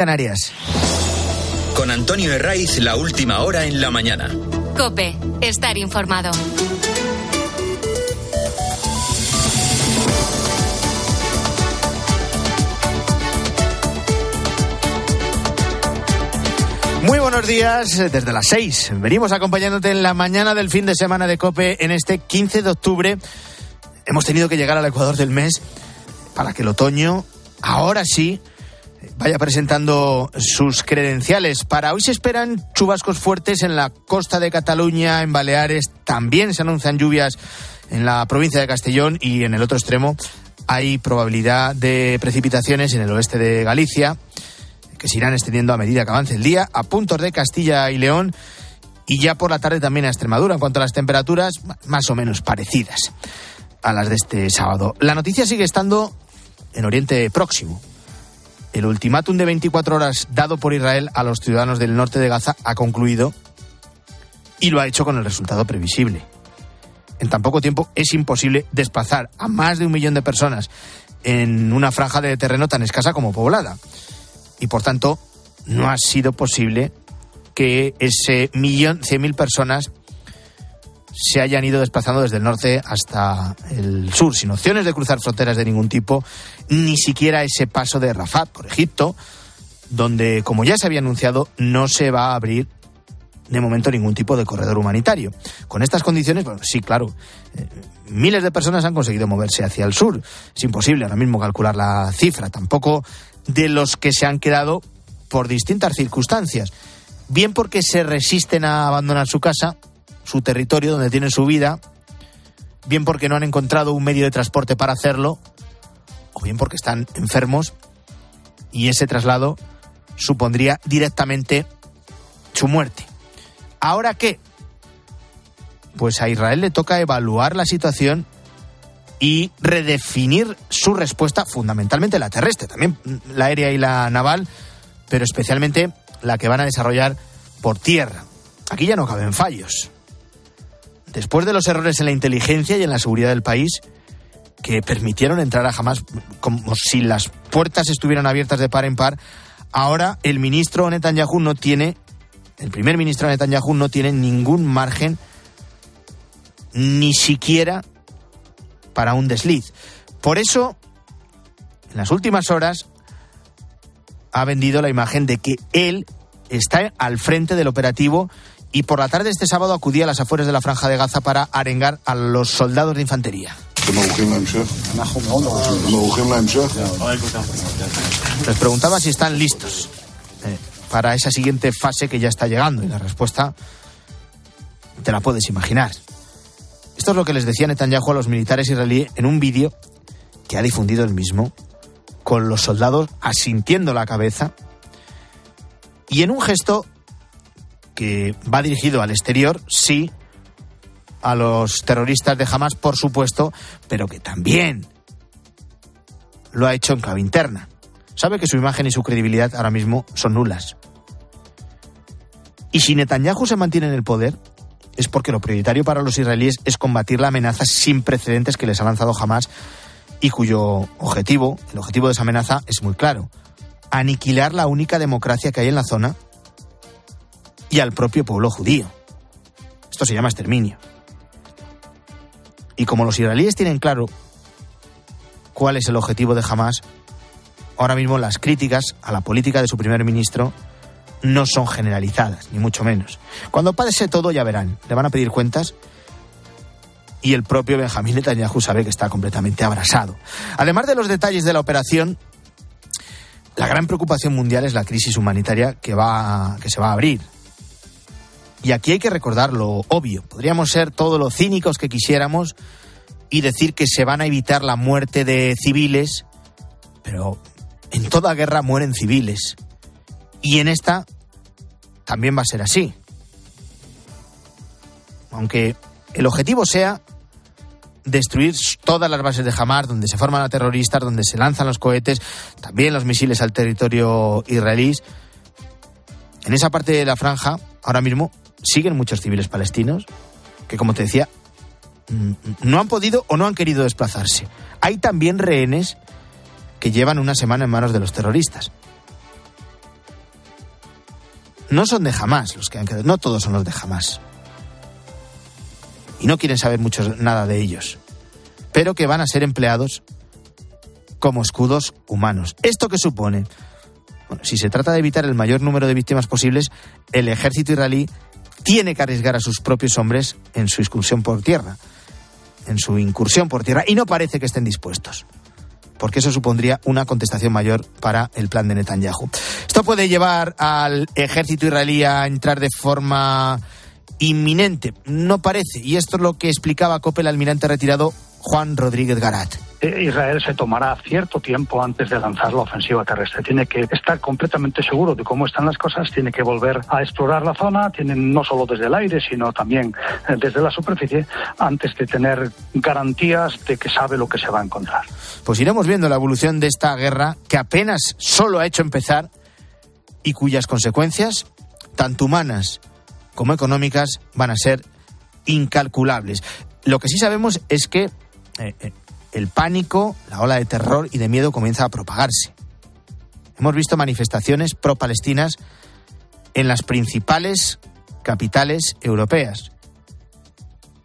Canarias. Con Antonio Herraiz, la última hora en la mañana. Cope, estar informado. Muy buenos días, eh, desde las 6. Venimos acompañándote en la mañana del fin de semana de Cope en este 15 de octubre. Hemos tenido que llegar al Ecuador del mes para que el otoño, ahora sí, vaya presentando sus credenciales. Para hoy se esperan chubascos fuertes en la costa de Cataluña, en Baleares. También se anuncian lluvias en la provincia de Castellón y en el otro extremo hay probabilidad de precipitaciones en el oeste de Galicia que se irán extendiendo a medida que avance el día a puntos de Castilla y León y ya por la tarde también a Extremadura. En cuanto a las temperaturas, más o menos parecidas a las de este sábado. La noticia sigue estando en Oriente Próximo. El ultimátum de 24 horas dado por Israel a los ciudadanos del norte de Gaza ha concluido y lo ha hecho con el resultado previsible. En tan poco tiempo es imposible desplazar a más de un millón de personas en una franja de terreno tan escasa como poblada y por tanto no ha sido posible que ese millón cien mil personas se hayan ido desplazando desde el norte hasta el sur, sin opciones de cruzar fronteras de ningún tipo, ni siquiera ese paso de Rafat por Egipto, donde, como ya se había anunciado, no se va a abrir de momento ningún tipo de corredor humanitario. Con estas condiciones, bueno, sí, claro, eh, miles de personas han conseguido moverse hacia el sur. Es imposible ahora mismo calcular la cifra. Tampoco de los que se han quedado por distintas circunstancias. Bien porque se resisten a abandonar su casa, su territorio donde tienen su vida, bien porque no han encontrado un medio de transporte para hacerlo, o bien porque están enfermos y ese traslado supondría directamente su muerte. ¿Ahora qué? Pues a Israel le toca evaluar la situación y redefinir su respuesta, fundamentalmente la terrestre, también la aérea y la naval, pero especialmente la que van a desarrollar por tierra. Aquí ya no caben fallos. Después de los errores en la inteligencia y en la seguridad del país, que permitieron entrar a Hamas como si las puertas estuvieran abiertas de par en par, ahora el ministro Netanyahu no tiene, el primer ministro Netanyahu no tiene ningún margen, ni siquiera para un desliz. Por eso, en las últimas horas, ha vendido la imagen de que él está al frente del operativo y por la tarde de este sábado acudía a las afueras de la franja de Gaza para arengar a los soldados de infantería. Les preguntaba si están listos eh, para esa siguiente fase que ya está llegando y la respuesta te la puedes imaginar. Esto es lo que les decía Netanyahu a los militares israelíes en un vídeo que ha difundido el mismo, con los soldados asintiendo la cabeza y en un gesto que va dirigido al exterior, sí, a los terroristas de Hamas, por supuesto, pero que también lo ha hecho en clave interna. Sabe que su imagen y su credibilidad ahora mismo son nulas. Y si Netanyahu se mantiene en el poder, es porque lo prioritario para los israelíes es combatir la amenaza sin precedentes que les ha lanzado Hamas y cuyo objetivo, el objetivo de esa amenaza es muy claro, aniquilar la única democracia que hay en la zona y al propio pueblo judío. Esto se llama exterminio. Y como los israelíes tienen claro cuál es el objetivo de Hamas, ahora mismo las críticas a la política de su primer ministro no son generalizadas, ni mucho menos. Cuando pase todo ya verán, le van a pedir cuentas y el propio Benjamín Netanyahu sabe que está completamente abrasado. Además de los detalles de la operación, la gran preocupación mundial es la crisis humanitaria que, va, que se va a abrir. Y aquí hay que recordar lo obvio. Podríamos ser todos los cínicos que quisiéramos y decir que se van a evitar la muerte de civiles, pero en toda guerra mueren civiles. Y en esta también va a ser así. Aunque el objetivo sea destruir todas las bases de Hamas, donde se forman a terroristas, donde se lanzan los cohetes, también los misiles al territorio israelí. En esa parte de la franja, ahora mismo, siguen muchos civiles palestinos que, como te decía, no han podido o no han querido desplazarse. Hay también rehenes que llevan una semana en manos de los terroristas. No son de jamás los que han quedado, no todos son los de jamás. Y no quieren saber mucho nada de ellos, pero que van a ser empleados como escudos humanos. ¿Esto qué supone? Bueno, si se trata de evitar el mayor número de víctimas posibles, el ejército israelí tiene que arriesgar a sus propios hombres en su excursión por tierra, en su incursión por tierra, y no parece que estén dispuestos porque eso supondría una contestación mayor para el plan de Netanyahu. Esto puede llevar al ejército israelí a entrar de forma inminente, no parece, y esto es lo que explicaba Cope el almirante retirado Juan Rodríguez Garat. Eh, Israel se tomará cierto tiempo antes de lanzar la ofensiva terrestre. Tiene que estar completamente seguro de cómo están las cosas, tiene que volver a explorar la zona, tienen no solo desde el aire, sino también eh, desde la superficie, antes de tener garantías de que sabe lo que se va a encontrar. Pues iremos viendo la evolución de esta guerra que apenas solo ha hecho empezar y cuyas consecuencias, tanto humanas como económicas, van a ser incalculables. Lo que sí sabemos es que eh, el pánico, la ola de terror y de miedo comienza a propagarse. Hemos visto manifestaciones pro-palestinas en las principales capitales europeas,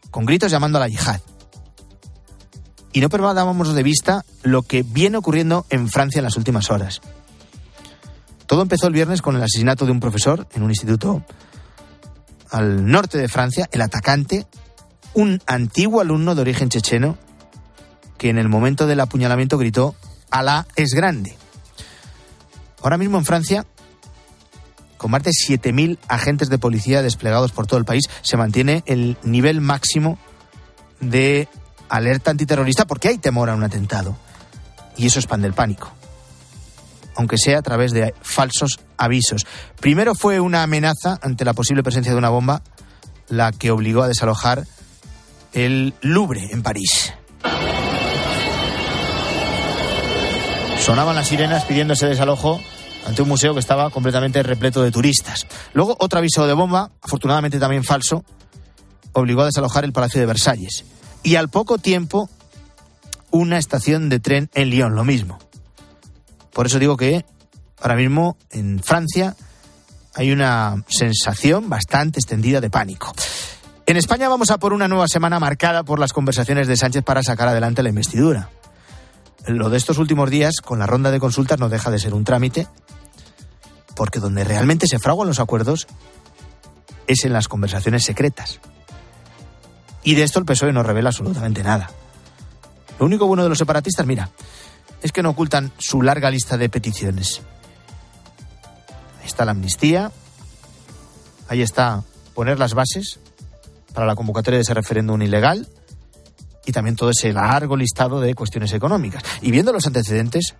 con gritos llamando a la yihad. Y no perdábamos de vista lo que viene ocurriendo en Francia en las últimas horas. Todo empezó el viernes con el asesinato de un profesor en un instituto al norte de Francia. El atacante, un antiguo alumno de origen checheno, que en el momento del apuñalamiento gritó, Alá es grande. Ahora mismo en Francia, con más de 7.000 agentes de policía desplegados por todo el país, se mantiene el nivel máximo de alerta antiterrorista porque hay temor a un atentado. Y eso expande el pánico. Aunque sea a través de falsos avisos. Primero fue una amenaza ante la posible presencia de una bomba la que obligó a desalojar el Louvre en París. Sonaban las sirenas pidiendo ese desalojo ante un museo que estaba completamente repleto de turistas. Luego, otro aviso de bomba, afortunadamente también falso, obligó a desalojar el Palacio de Versalles. Y al poco tiempo, una estación de tren en Lyon, lo mismo. Por eso digo que ahora mismo en Francia hay una sensación bastante extendida de pánico. En España vamos a por una nueva semana marcada por las conversaciones de Sánchez para sacar adelante la investidura lo de estos últimos días con la ronda de consultas no deja de ser un trámite, porque donde realmente se fraguan los acuerdos es en las conversaciones secretas. Y de esto el PSOE no revela absolutamente nada. Lo único bueno de los separatistas, mira, es que no ocultan su larga lista de peticiones. Ahí está la amnistía, ahí está poner las bases para la convocatoria de ese referéndum ilegal, y también todo ese largo listado de cuestiones económicas. Y viendo los antecedentes,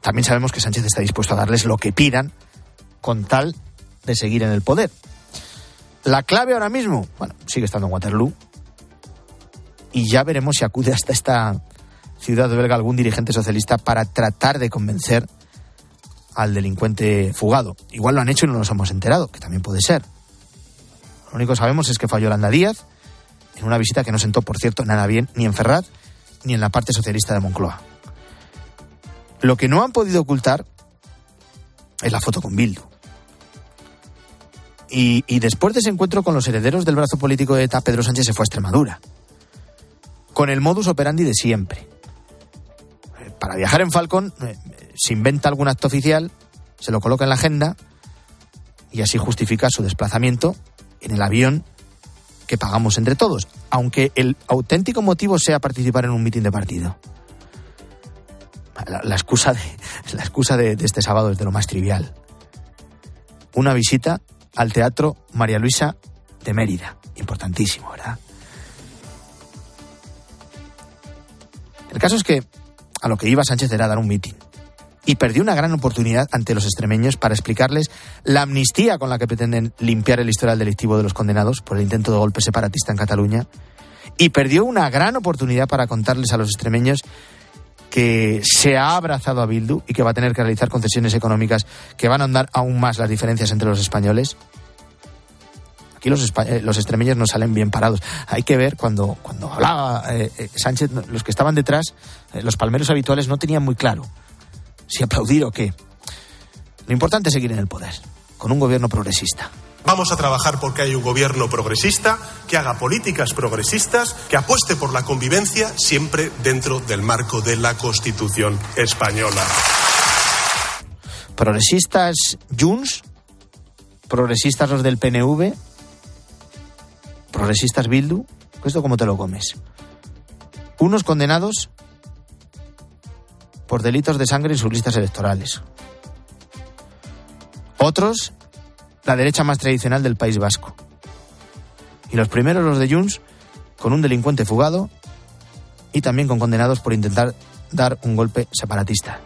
también sabemos que Sánchez está dispuesto a darles lo que pidan con tal de seguir en el poder. La clave ahora mismo, bueno, sigue estando en Waterloo y ya veremos si acude hasta esta ciudad belga algún dirigente socialista para tratar de convencer al delincuente fugado. Igual lo han hecho y no nos hemos enterado, que también puede ser. Lo único que sabemos es que falló Landa Díaz en una visita que no sentó, por cierto, nada bien ni en Ferrat ni en la parte socialista de Moncloa. Lo que no han podido ocultar es la foto con Bildu. Y, después de ese encuentro con los herederos del brazo político de ETA, Pedro Sánchez se fue a Extremadura. Con el modus operandi de siempre. Para viajar en Falcon, eh, se inventa algún acto oficial, se lo coloca en la agenda y así justifica su desplazamiento en el avión que pagamos entre todos, aunque el auténtico motivo sea participar en un mitin de partido. La, excusa, de, la excusa de, de este sábado es de lo más trivial. Una visita al Teatro María Luisa de Mérida. Importantísimo, ¿verdad? El caso es que a lo que iba Sánchez era dar un mitin y perdió una gran oportunidad ante los extremeños para explicarles la amnistía con la que pretenden limpiar el historial delictivo de los condenados por el intento de golpe separatista en Cataluña y perdió una gran oportunidad para contarles a los extremeños que se ha abrazado a Bildu y que va a tener que realizar concesiones económicas que van a andar aún más las diferencias entre los españoles. Aquí los, eh, los extremeños no salen bien parados. Hay que ver cuando, cuando hablaba eh, eh, Sánchez, los que estaban detrás, los palmeros habituales no tenían muy claro si aplaudir o qué. Lo importante es seguir en el poder. con un gobierno progresista. Vamos a trabajar porque hay un gobierno progresista que haga políticas progresistas, que apueste por la convivencia siempre dentro del marco de la Constitución española. Progresistas Junts, progresistas los del PNV, progresistas Bildu, ¿esto cómo te lo comes? Unos condenados por delitos de sangre en sus listas electorales. Otros la derecha más tradicional del País Vasco. Y los primeros, los de Junts, con un delincuente fugado y también con condenados por intentar dar un golpe separatista.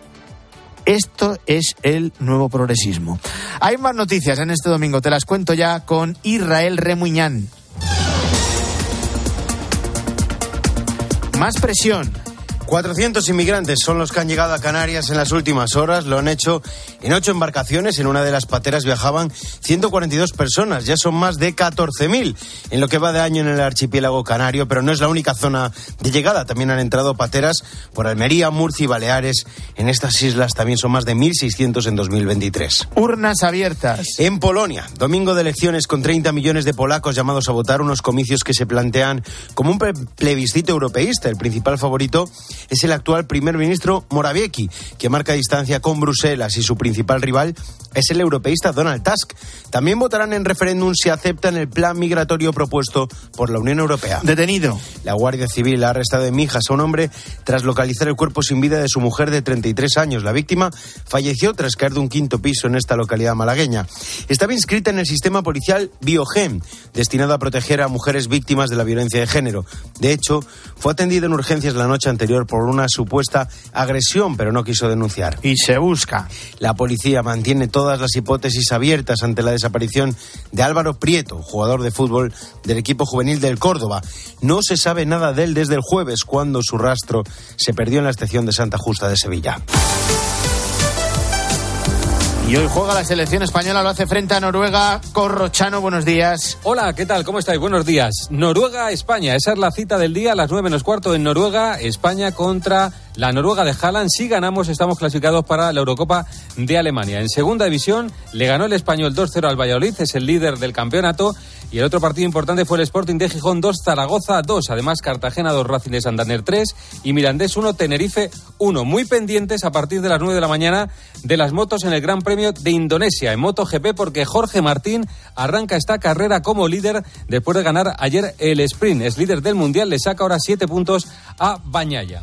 Esto es el nuevo progresismo. Hay más noticias en este domingo, te las cuento ya con Israel Remuñán. Más presión 400 inmigrantes son los que han llegado a Canarias en las últimas horas. Lo han hecho en ocho embarcaciones. En una de las pateras viajaban 142 personas. Ya son más de 14.000 en lo que va de año en el archipiélago canario. Pero no es la única zona de llegada. También han entrado pateras por Almería, Murcia y Baleares. En estas islas también son más de 1.600 en 2023. Urnas abiertas. En Polonia, domingo de elecciones con 30 millones de polacos llamados a votar unos comicios que se plantean como un plebiscito europeísta. El principal favorito es el actual primer ministro Morawiecki, que marca distancia con Bruselas y su principal rival es el europeísta Donald Tusk. También votarán en referéndum si aceptan el plan migratorio propuesto por la Unión Europea. Detenido. La Guardia Civil ha arrestado en Mijas a un hombre tras localizar el cuerpo sin vida de su mujer de 33 años. La víctima falleció tras caer de un quinto piso en esta localidad malagueña. Estaba inscrita en el sistema policial Biogen, destinado a proteger a mujeres víctimas de la violencia de género. De hecho, fue atendida en urgencias la noche anterior por una supuesta agresión, pero no quiso denunciar. Y se busca. La policía mantiene todas las hipótesis abiertas ante la desaparición de Álvaro Prieto, jugador de fútbol del equipo juvenil del Córdoba. No se sabe nada de él desde el jueves, cuando su rastro se perdió en la estación de Santa Justa de Sevilla. Y hoy juega la selección española, lo hace frente a Noruega. Corrochano, buenos días. Hola, ¿qué tal? ¿Cómo estáis? Buenos días. Noruega-España, esa es la cita del día a las nueve menos cuarto en Noruega. España contra la Noruega de Haaland. Si ganamos, estamos clasificados para la Eurocopa de Alemania. En segunda división, le ganó el español 2-0 al Valladolid, es el líder del campeonato. Y el otro partido importante fue el Sporting de Gijón 2, Zaragoza 2. Además, Cartagena 2, Racing de Santander 3 y Mirandés 1, Tenerife 1. Muy pendientes a partir de las 9 de la mañana de las motos en el Gran Premio de Indonesia en MotoGP porque Jorge Martín arranca esta carrera como líder después de ganar ayer el sprint. Es líder del Mundial, le saca ahora 7 puntos a Bañaya.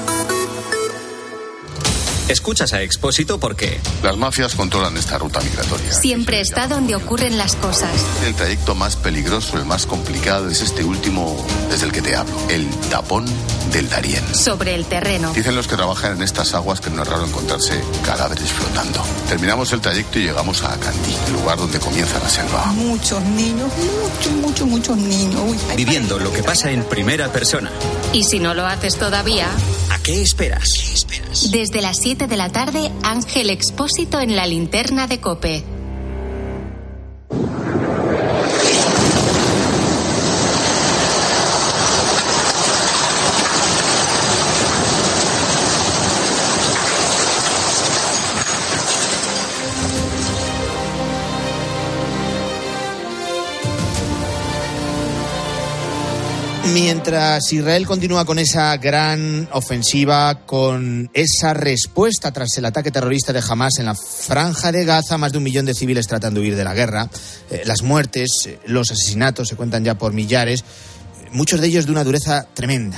Escuchas a Expósito porque Las mafias controlan esta ruta migratoria. Siempre está donde ocurren las cosas. El trayecto más peligroso, el más complicado, es este último desde el que te hablo, el tapón del Darién. Sobre el terreno. Dicen los que trabajan en estas aguas que no es raro encontrarse cadáveres flotando. Terminamos el trayecto y llegamos a Candí, el lugar donde comienza la selva. Muchos niños, muchos, muchos, muchos niños. Uy, viviendo lo que pasa en primera persona. Y si no lo haces todavía, ¿A qué esperas? Desde las 7 de la tarde, Ángel Expósito en la linterna de cope. Mientras Israel continúa con esa gran ofensiva, con esa respuesta tras el ataque terrorista de Hamas en la franja de Gaza, más de un millón de civiles tratan de huir de la guerra, eh, las muertes, eh, los asesinatos se cuentan ya por millares, eh, muchos de ellos de una dureza tremenda.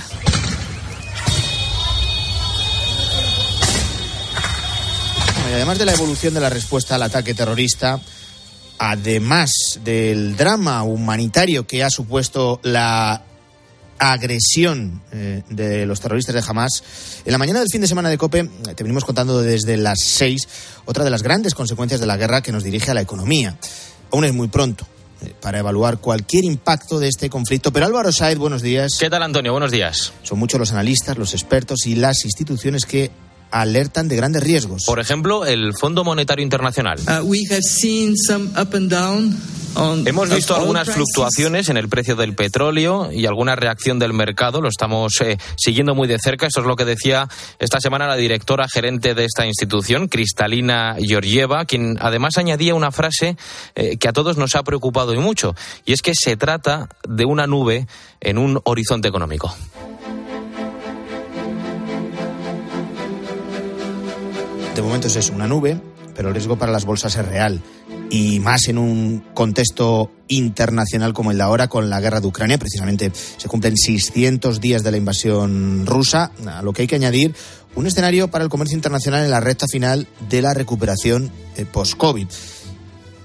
Además de la evolución de la respuesta al ataque terrorista, además del drama humanitario que ha supuesto la agresión eh, de los terroristas de Hamas. En la mañana del fin de semana de COPE te venimos contando desde las seis otra de las grandes consecuencias de la guerra que nos dirige a la economía. Aún es muy pronto eh, para evaluar cualquier impacto de este conflicto. Pero Álvaro Saez, buenos días. ¿Qué tal, Antonio? Buenos días. Son muchos los analistas, los expertos y las instituciones que alertan de grandes riesgos. Por ejemplo, el Fondo Monetario Internacional. Uh, we have seen some up and down Hemos visto algunas fluctuaciones en el precio del petróleo y alguna reacción del mercado. Lo estamos eh, siguiendo muy de cerca. Esto es lo que decía esta semana la directora gerente de esta institución, Cristalina Georgieva, quien además añadía una frase eh, que a todos nos ha preocupado y mucho. Y es que se trata de una nube en un horizonte económico. De momento es una nube, pero el riesgo para las bolsas es real. Y más en un contexto internacional como el de ahora con la guerra de Ucrania. Precisamente se cumplen 600 días de la invasión rusa, a lo que hay que añadir un escenario para el comercio internacional en la recta final de la recuperación eh, post-COVID.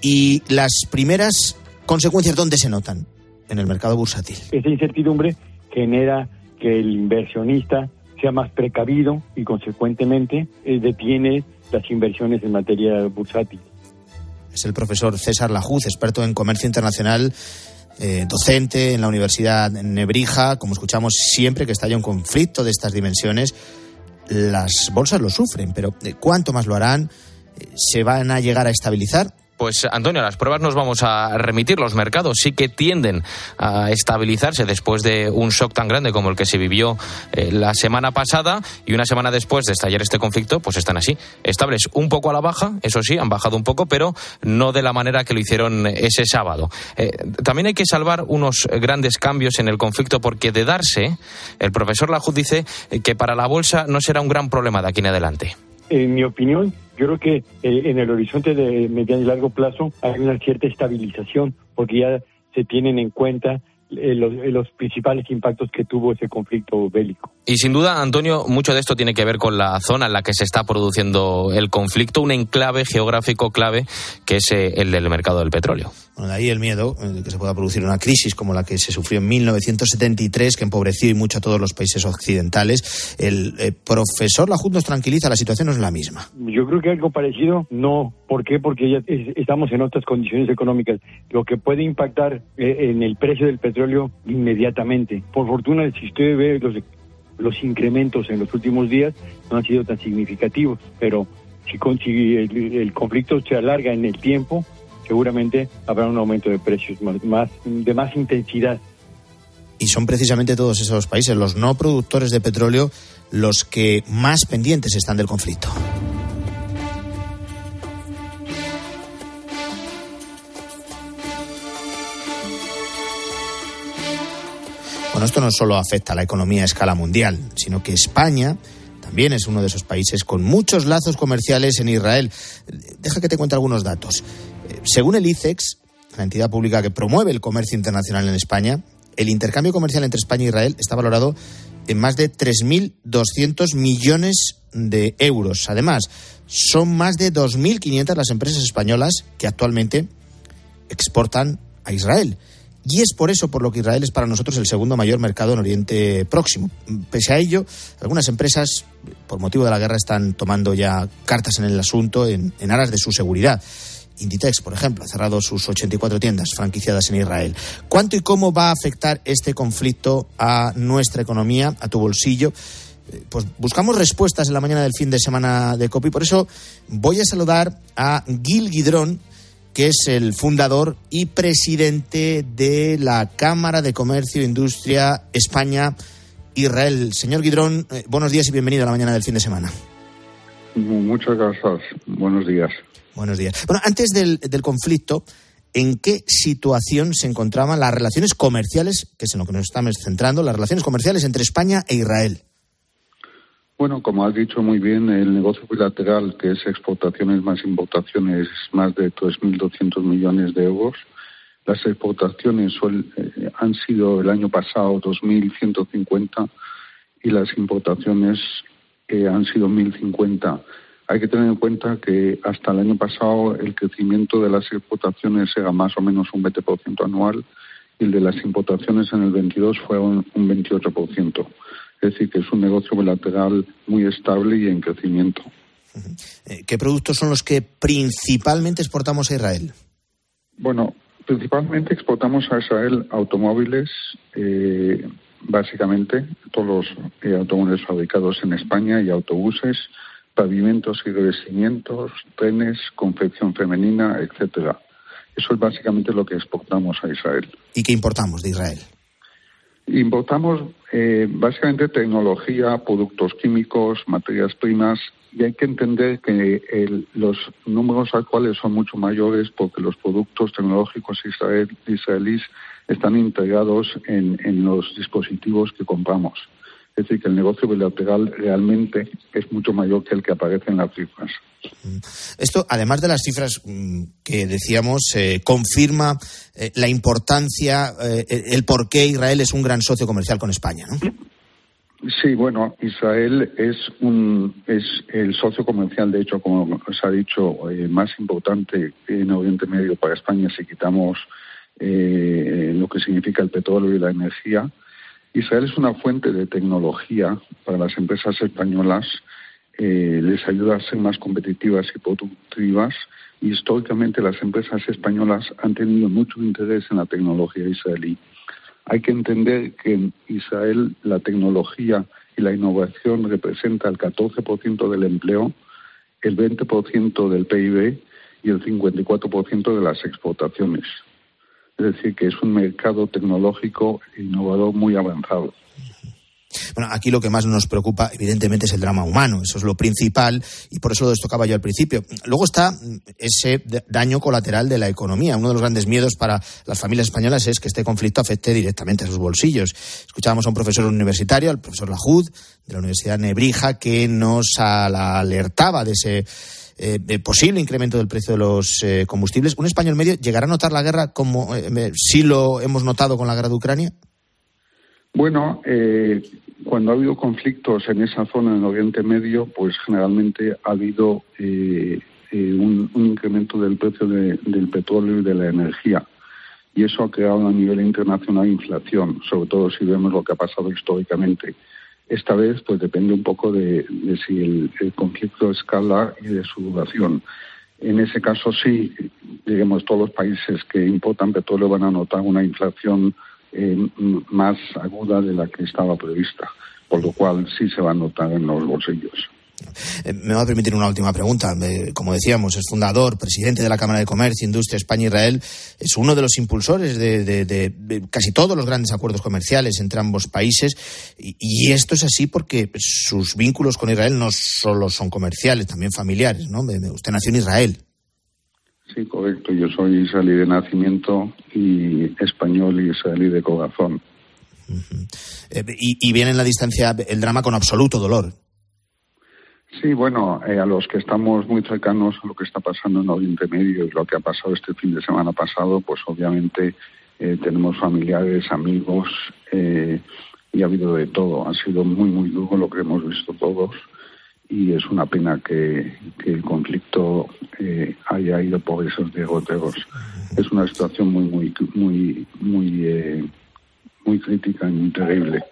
Y las primeras consecuencias, ¿dónde se notan? En el mercado bursátil. Esa incertidumbre genera que el inversionista sea más precavido y consecuentemente eh, detiene las inversiones en materia bursátil. Es el profesor César Lajuz, experto en comercio internacional, eh, docente en la Universidad Nebrija. Como escuchamos siempre que estalla un conflicto de estas dimensiones, las bolsas lo sufren, pero eh, ¿cuánto más lo harán? ¿Se van a llegar a estabilizar? Pues Antonio, las pruebas nos vamos a remitir. Los mercados sí que tienden a estabilizarse después de un shock tan grande como el que se vivió eh, la semana pasada y una semana después de estallar este conflicto, pues están así, estables un poco a la baja, eso sí, han bajado un poco, pero no de la manera que lo hicieron ese sábado. Eh, también hay que salvar unos grandes cambios en el conflicto porque de darse, el profesor Lajud dice que para la bolsa no será un gran problema de aquí en adelante. En mi opinión, yo creo que eh, en el horizonte de mediano y largo plazo hay una cierta estabilización porque ya se tienen en cuenta eh, eh, los, principales impactos que tuvo ese conflicto bélico. Y sin duda, Antonio, mucho de esto tiene que ver con la zona en la que se está produciendo el conflicto, un enclave geográfico clave que es el del mercado del petróleo. Bueno, de ahí el miedo de que se pueda producir una crisis como la que se sufrió en 1973, que empobreció y mucho a todos los países occidentales. El profesor Lajud nos tranquiliza, la situación no es la misma. Yo creo que algo parecido, no. ¿Por qué? Porque ya estamos en otras condiciones económicas. Lo que puede impactar en el precio del petróleo inmediatamente. Por fortuna, si usted ve los, los incrementos en los últimos días, no han sido tan significativos, pero si, consigue el, conflicto se alarga en el tiempo, seguramente habrá un aumento de precios más, de más intensidad. Y son precisamente todos esos países, los no productores de petróleo, los que más pendientes están del conflicto. Bueno, esto no solo afecta a la economía a escala mundial, sino que España también es uno de esos países con muchos lazos comerciales en Israel. Deja que te cuente algunos datos. Según el ICEX, la entidad pública que promueve el comercio internacional en España, el intercambio comercial entre España e Israel está valorado en más de 3.200 millones de euros. Además, son más de 2.500 las empresas españolas que actualmente exportan a Israel. Y es por eso por lo que Israel es para nosotros el segundo mayor mercado en Oriente Próximo. Pese a ello, algunas empresas, por motivo de la guerra, están tomando ya cartas en el asunto en, aras de su seguridad. Inditex, por ejemplo, ha cerrado sus 84 tiendas franquiciadas en Israel. ¿Cuánto y cómo va a afectar este conflicto a nuestra economía, a tu bolsillo? Eh, pues buscamos respuestas en la mañana del fin de semana de COPI. Por eso voy a saludar a Gil Guidrón, que es el fundador y presidente de la Cámara de Comercio e Industria España Israel. Señor Guidrón, eh, buenos días y bienvenido a la mañana del fin de semana. Muchas gracias. Buenos días. Buenos días. Bueno, antes del, del conflicto, ¿en qué situación se encontraban las relaciones comerciales, que es en lo que nos estamos centrando, las relaciones comerciales entre España e Israel? Bueno, como has dicho muy bien, el negocio bilateral, que es exportaciones más importaciones, es más de 3.200 millones de euros. Las exportaciones eh, han sido el año pasado 2.150 y las importaciones han sido 1.050. Hay que tener en cuenta que hasta el año pasado el crecimiento de las exportaciones era más o menos un 20% anual y el de las importaciones en el 22 fue un, un 28%. Es decir, que es un negocio bilateral muy estable y en crecimiento. Eh, ¿Qué productos son los que principalmente exportamos a Israel? Bueno, principalmente exportamos a Israel automóviles, eh, básicamente todos los eh, automóviles fabricados en España y autobuses, pavimentos y revestimientos, trenes, confección femenina, etcétera. Eso es básicamente lo que exportamos a Israel. ¿Y qué importamos de Israel? Importamos eh, básicamente tecnología, productos químicos, materias primas y hay que entender que los números actuales son mucho mayores porque los productos tecnológicos israel, israelíes están integrados en los dispositivos que compramos. Es decir, que el negocio bilateral realmente es mucho mayor que el que aparece en las cifras. Mm. Esto, además de las cifras mm, que decíamos, eh, confirma eh, la importancia, eh, el por qué Israel es un gran socio comercial con España, ¿no? Sí, bueno, Israel es un es el socio comercial, de hecho, como se ha dicho, más importante en Oriente Medio para España si quitamos lo que significa el petróleo y la energía. Israel es una fuente de tecnología para las empresas españolas, eh, les ayuda a ser más competitivas y productivas. Y históricamente las empresas españolas han tenido mucho interés en la tecnología israelí. Hay que entender que en Israel la tecnología y la innovación representa el 14% del empleo, el 20% del PIB y el 54% de las exportaciones. Es decir, que es un mercado tecnológico innovador muy avanzado. Bueno, aquí lo que más nos preocupa, evidentemente, es el drama humano. Eso es lo principal y por eso lo destacaba yo al principio. Luego está ese daño colateral de la economía. Uno de los grandes miedos para las familias españolas es que este conflicto afecte directamente a sus bolsillos. Escuchábamos a un profesor universitario, al profesor Lajud, de la Universidad Nebrija, que nos alertaba de ese eh, posible incremento del precio de los eh, combustibles. ¿Un español medio llegará a notar la guerra como eh, sí lo hemos notado con la guerra de Ucrania? Bueno, cuando ha habido conflictos en esa zona en Oriente Medio, pues generalmente ha habido un, incremento del precio del petróleo y de la energía. Y eso ha creado a nivel internacional inflación, sobre todo si vemos lo que ha pasado históricamente. Esta vez, pues depende un poco de, si el, conflicto escala y de su duración. En ese caso, sí, digamos, todos los países que importan petróleo van a notar una inflación eh, más aguda de la que estaba prevista, por lo cual sí se va a notar en los bolsillos. Eh, me va a permitir una última pregunta. Como decíamos, es fundador, presidente de la Cámara de Comercio, Industria España-Israel. Es uno de los impulsores de, casi todos los grandes acuerdos comerciales entre ambos países. Y, esto es así porque sus vínculos con Israel no solo son comerciales, también familiares. ¿no? Usted nació en Israel. Sí, correcto. Yo soy israelí de nacimiento y español y israelí de corazón. Eh, y viene en la distancia el drama con absoluto dolor. Sí, bueno, eh, a los que estamos muy cercanos a lo que está pasando en Oriente Medio y lo que ha pasado este fin de semana pasado, pues obviamente eh, tenemos familiares, amigos eh, y ha habido de todo. Ha sido muy, muy duro lo que hemos visto todos y es una pena que, el conflicto haya ido por esos derroteros. Es una situación muy, muy, muy, muy, muy crítica y muy terrible.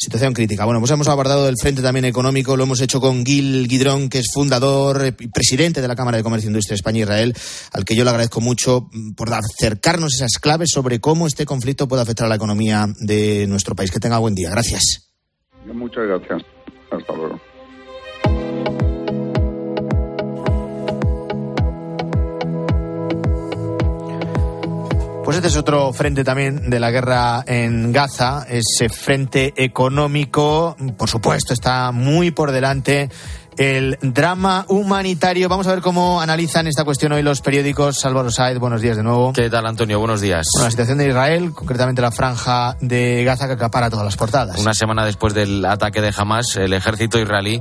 Situación crítica. Bueno, pues hemos abordado del frente también económico, lo hemos hecho con Gil Guidrón, que es fundador y presidente de la Cámara de Comercio e Industria España-Israel, al que yo le agradezco mucho mm, por acercarnos esas claves sobre cómo este conflicto puede afectar a la economía de nuestro país. Que tenga buen día. Gracias. Muchas gracias. Hasta luego. Pues este es otro frente también de la guerra en Gaza, ese frente económico, por supuesto, está muy por delante el drama humanitario. Vamos a ver cómo analizan esta cuestión hoy los periódicos. Álvaro Said, buenos días de nuevo. ¿Qué tal, Antonio? Buenos días. la situación de Israel, concretamente la franja de Gaza que acapara todas las portadas. Una semana después del ataque de Hamas, el ejército israelí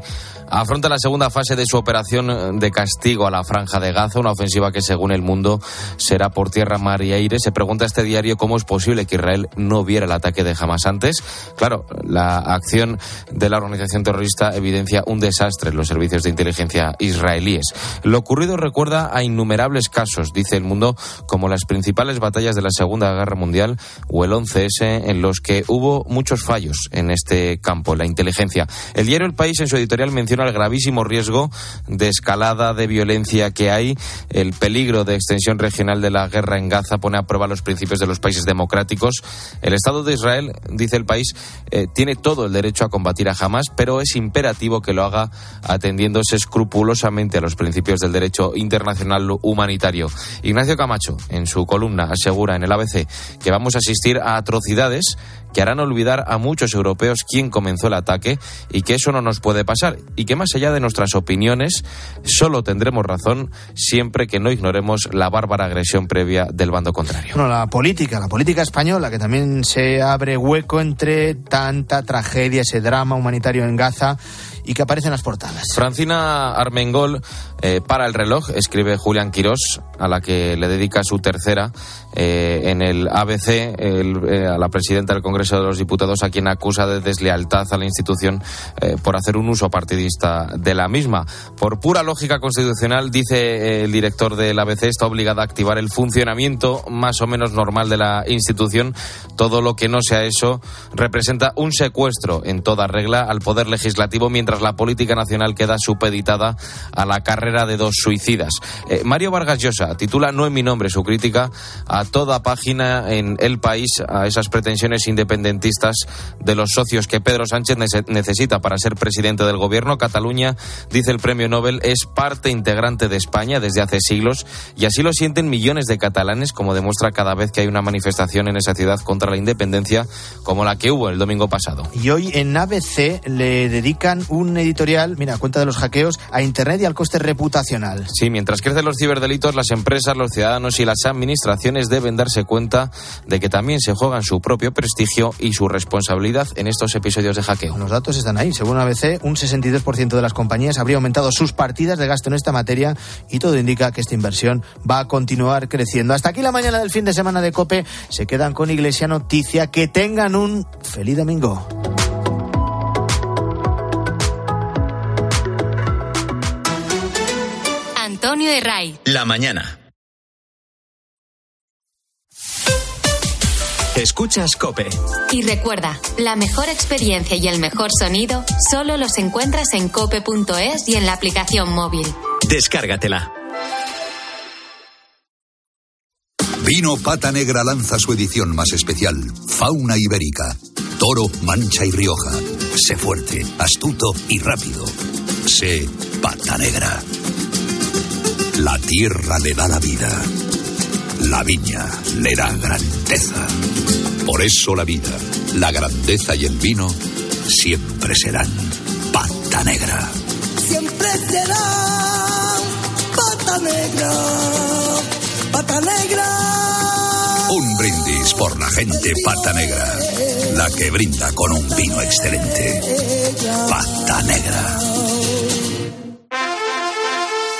afronta la segunda fase de su operación de castigo a la franja de Gaza, una ofensiva que según el mundo será por tierra, mar y aire. Se pregunta este diario cómo es posible que Israel no viera el ataque de Hamas antes. Claro, la acción de la organización terrorista evidencia un desastre en los servicios de inteligencia israelíes. Lo ocurrido recuerda a innumerables casos, dice el mundo, como las principales batallas de la Segunda Guerra Mundial o el 11S, en los que hubo muchos fallos en este campo, la inteligencia. El diario El País en su editorial menciona el gravísimo riesgo de escalada de violencia que hay. El peligro de extensión regional de la guerra en Gaza pone a prueba los principios de los países democráticos. El Estado de Israel, dice el país, eh, tiene todo el derecho a combatir a Hamas, pero es imperativo que lo haga atendiéndose escrupulosamente a los principios del derecho internacional humanitario. Ignacio Camacho, en su columna, asegura en el ABC que vamos a asistir a atrocidades que harán olvidar a muchos europeos quién comenzó el ataque y que eso no nos puede pasar y que más allá de nuestras opiniones solo tendremos razón siempre que no ignoremos la bárbara agresión previa del bando contrario. Bueno, la política, la política española que también se abre hueco entre tanta tragedia, ese drama humanitario en Gaza y que aparece en las portadas. Francina Armengol eh, para el reloj, escribe Julián Quirós, a la que le dedica su tercera eh, en el ABC, eh, a la presidenta del Congreso de los Diputados, a quien acusa de deslealtad a la institución por hacer un uso partidista de la misma. Por pura lógica constitucional, dice el director del ABC, está obligada a activar el funcionamiento más o menos normal de la institución. Todo lo que no sea eso representa un secuestro en toda regla al poder legislativo mientras la política nacional queda supeditada a la carrera de dos suicidas. Eh, Mario Vargas Llosa titula No en mi nombre su crítica a toda página en El País a esas pretensiones independentistas de los socios que Pedro Sánchez necesita para ser presidente del gobierno. Cataluña, dice el premio Nobel, es parte integrante de España desde hace siglos y así lo sienten millones de catalanes, como demuestra cada vez que hay una manifestación en esa ciudad contra la independencia, como la que hubo el domingo pasado. Y hoy en ABC le dedican un editorial, mira, cuenta de los hackeos a Internet y al coste reputacional. Sí, mientras crecen los ciberdelitos, las empresas, los ciudadanos y las administraciones deben darse cuenta de que también se juegan su propio prestigio y su responsabilidad en estos episodios de hackeo. Los datos están ahí. Según ABC, un 62% de las compañías habría aumentado sus partidas de gasto en esta materia y todo indica que esta inversión va a continuar creciendo. Hasta aquí la mañana del fin de semana de COPE. Se quedan con Iglesia Noticia. Que tengan un feliz domingo. Antonio de Ray. La mañana. Escuchas Cope. Y recuerda, la mejor experiencia y el mejor sonido solo los encuentras en cope.es y en la aplicación móvil. Descárgatela. Vino Pata Negra lanza su edición más especial, Fauna Ibérica. Toro, Mancha y Rioja. Sé fuerte, astuto y rápido. Sé Pata Negra. La tierra le da la vida. La viña le da grandeza. Por eso la vida, la grandeza y el vino siempre serán pata negra. Siempre serán pata negra. Pata negra. Un brindis por la gente pata negra. La que brinda con un vino excelente. Pata negra.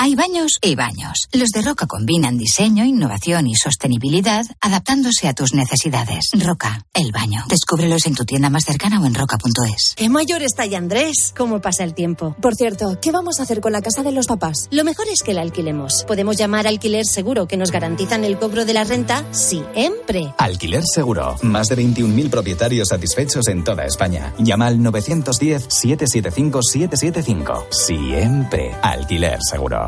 Hay baños y baños. Los de Roca combinan diseño, innovación y sostenibilidad, adaptándose a tus necesidades. Roca, el baño. Descúbrelos en tu tienda más cercana o en roca.es. ¡Qué mayor está ya Andrés! ¿Cómo pasa el tiempo? Por cierto, ¿qué vamos a hacer con la casa de los papás? Lo mejor es que la alquilemos. Podemos llamar alquiler seguro, que nos garantizan el cobro de la renta siempre. Alquiler seguro. Más de 21.000 propietarios satisfechos en toda España. Llama al 910-775-775. Siempre. Alquiler seguro.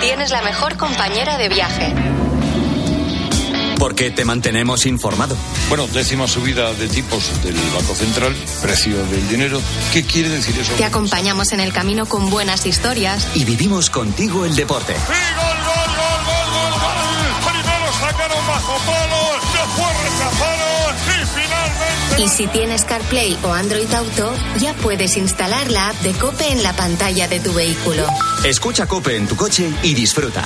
tienes la mejor compañera de viaje. Porque te mantenemos informado. Bueno, décima subida de tipos del Banco Central, precio del dinero. ¿Qué quiere decir eso? Te acompañamos en el camino con buenas historias. Y vivimos contigo el deporte. ¡Sí, Y si tienes CarPlay o Android Auto, ya puedes instalar la app de Cope en la pantalla de tu vehículo. Escucha Cope en tu coche y disfruta.